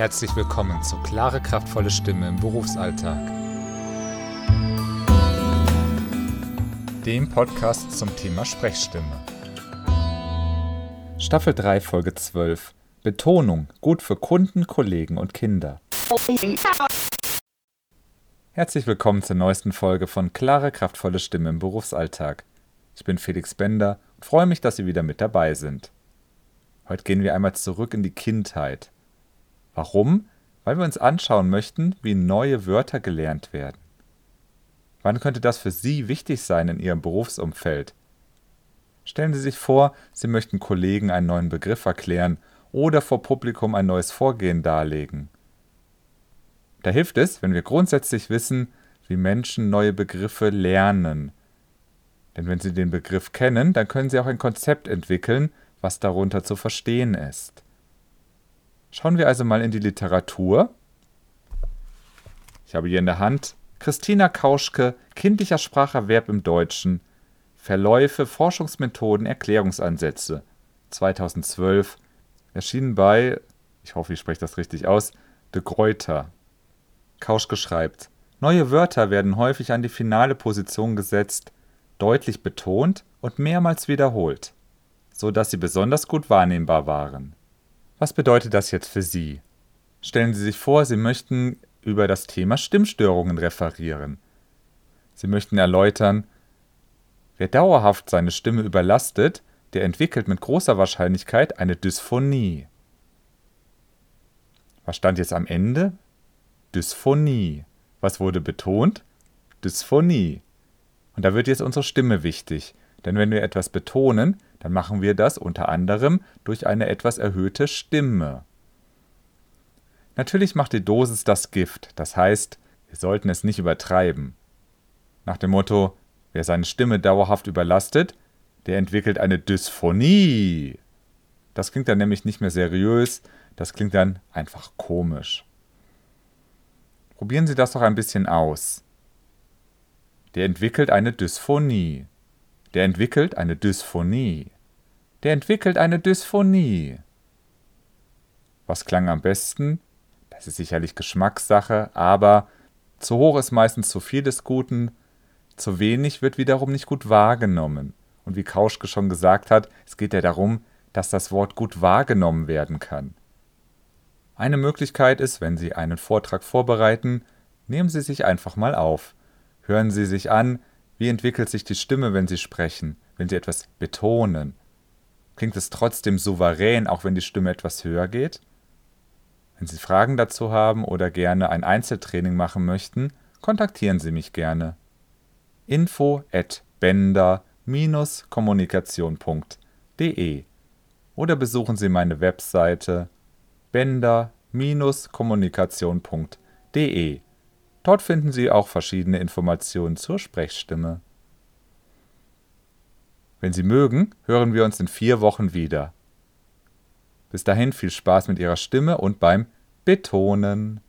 Herzlich willkommen zu Klare, kraftvolle Stimme im Berufsalltag. Dem Podcast zum Thema Sprechstimme. Staffel 3, Folge 12. Betonung, gut für Kunden, Kollegen und Kinder. Herzlich willkommen zur neuesten Folge von Klare, kraftvolle Stimme im Berufsalltag. Ich bin Felix Bender und freue mich, dass Sie wieder mit dabei sind. Heute gehen wir einmal zurück in die Kindheit. Warum? Weil wir uns anschauen möchten, wie neue Wörter gelernt werden. Wann könnte das für Sie wichtig sein in Ihrem Berufsumfeld? Stellen Sie sich vor, Sie möchten Kollegen einen neuen Begriff erklären oder vor Publikum ein neues Vorgehen darlegen. Da hilft es, wenn wir grundsätzlich wissen, wie Menschen neue Begriffe lernen. Denn wenn Sie den Begriff kennen, dann können Sie auch ein Konzept entwickeln, was darunter zu verstehen ist. Schauen wir also mal in die Literatur. Ich habe hier in der Hand Christina Kauschke, Kindlicher Spracherwerb im Deutschen, Verläufe, Forschungsmethoden, Erklärungsansätze, 2012, erschienen bei, ich hoffe, ich spreche das richtig aus, De Gruyter. Kauschke schreibt, neue Wörter werden häufig an die finale Position gesetzt, deutlich betont und mehrmals wiederholt, so dass sie besonders gut wahrnehmbar waren. Was bedeutet das jetzt für Sie? Stellen Sie sich vor, Sie möchten über das Thema Stimmstörungen referieren. Sie möchten erläutern, wer dauerhaft seine Stimme überlastet, der entwickelt mit großer Wahrscheinlichkeit eine Dysphonie. Was stand jetzt am Ende? Dysphonie. Was wurde betont? Dysphonie. Und da wird jetzt unsere Stimme wichtig. Denn wenn wir etwas betonen, dann machen wir das unter anderem durch eine etwas erhöhte Stimme. Natürlich macht die Dosis das Gift, das heißt, wir sollten es nicht übertreiben. Nach dem Motto, wer seine Stimme dauerhaft überlastet, der entwickelt eine Dysphonie. Das klingt dann nämlich nicht mehr seriös, das klingt dann einfach komisch. Probieren Sie das doch ein bisschen aus. Der entwickelt eine Dysphonie. Der entwickelt eine Dysphonie. Der entwickelt eine Dysphonie. Was klang am besten? Das ist sicherlich Geschmackssache, aber zu hoch ist meistens zu viel des Guten, zu wenig wird wiederum nicht gut wahrgenommen. Und wie Kauschke schon gesagt hat, es geht ja darum, dass das Wort gut wahrgenommen werden kann. Eine Möglichkeit ist, wenn Sie einen Vortrag vorbereiten, nehmen Sie sich einfach mal auf. Hören Sie sich an, wie entwickelt sich die Stimme, wenn Sie sprechen, wenn Sie etwas betonen? Klingt es trotzdem souverän, auch wenn die Stimme etwas höher geht? Wenn Sie Fragen dazu haben oder gerne ein Einzeltraining machen möchten, kontaktieren Sie mich gerne. info at bender-kommunikation.de oder besuchen Sie meine Webseite bender-kommunikation.de. Dort finden Sie auch verschiedene Informationen zur Sprechstimme. Wenn Sie mögen, hören wir uns in vier Wochen wieder. Bis dahin viel Spaß mit Ihrer Stimme und beim Betonen.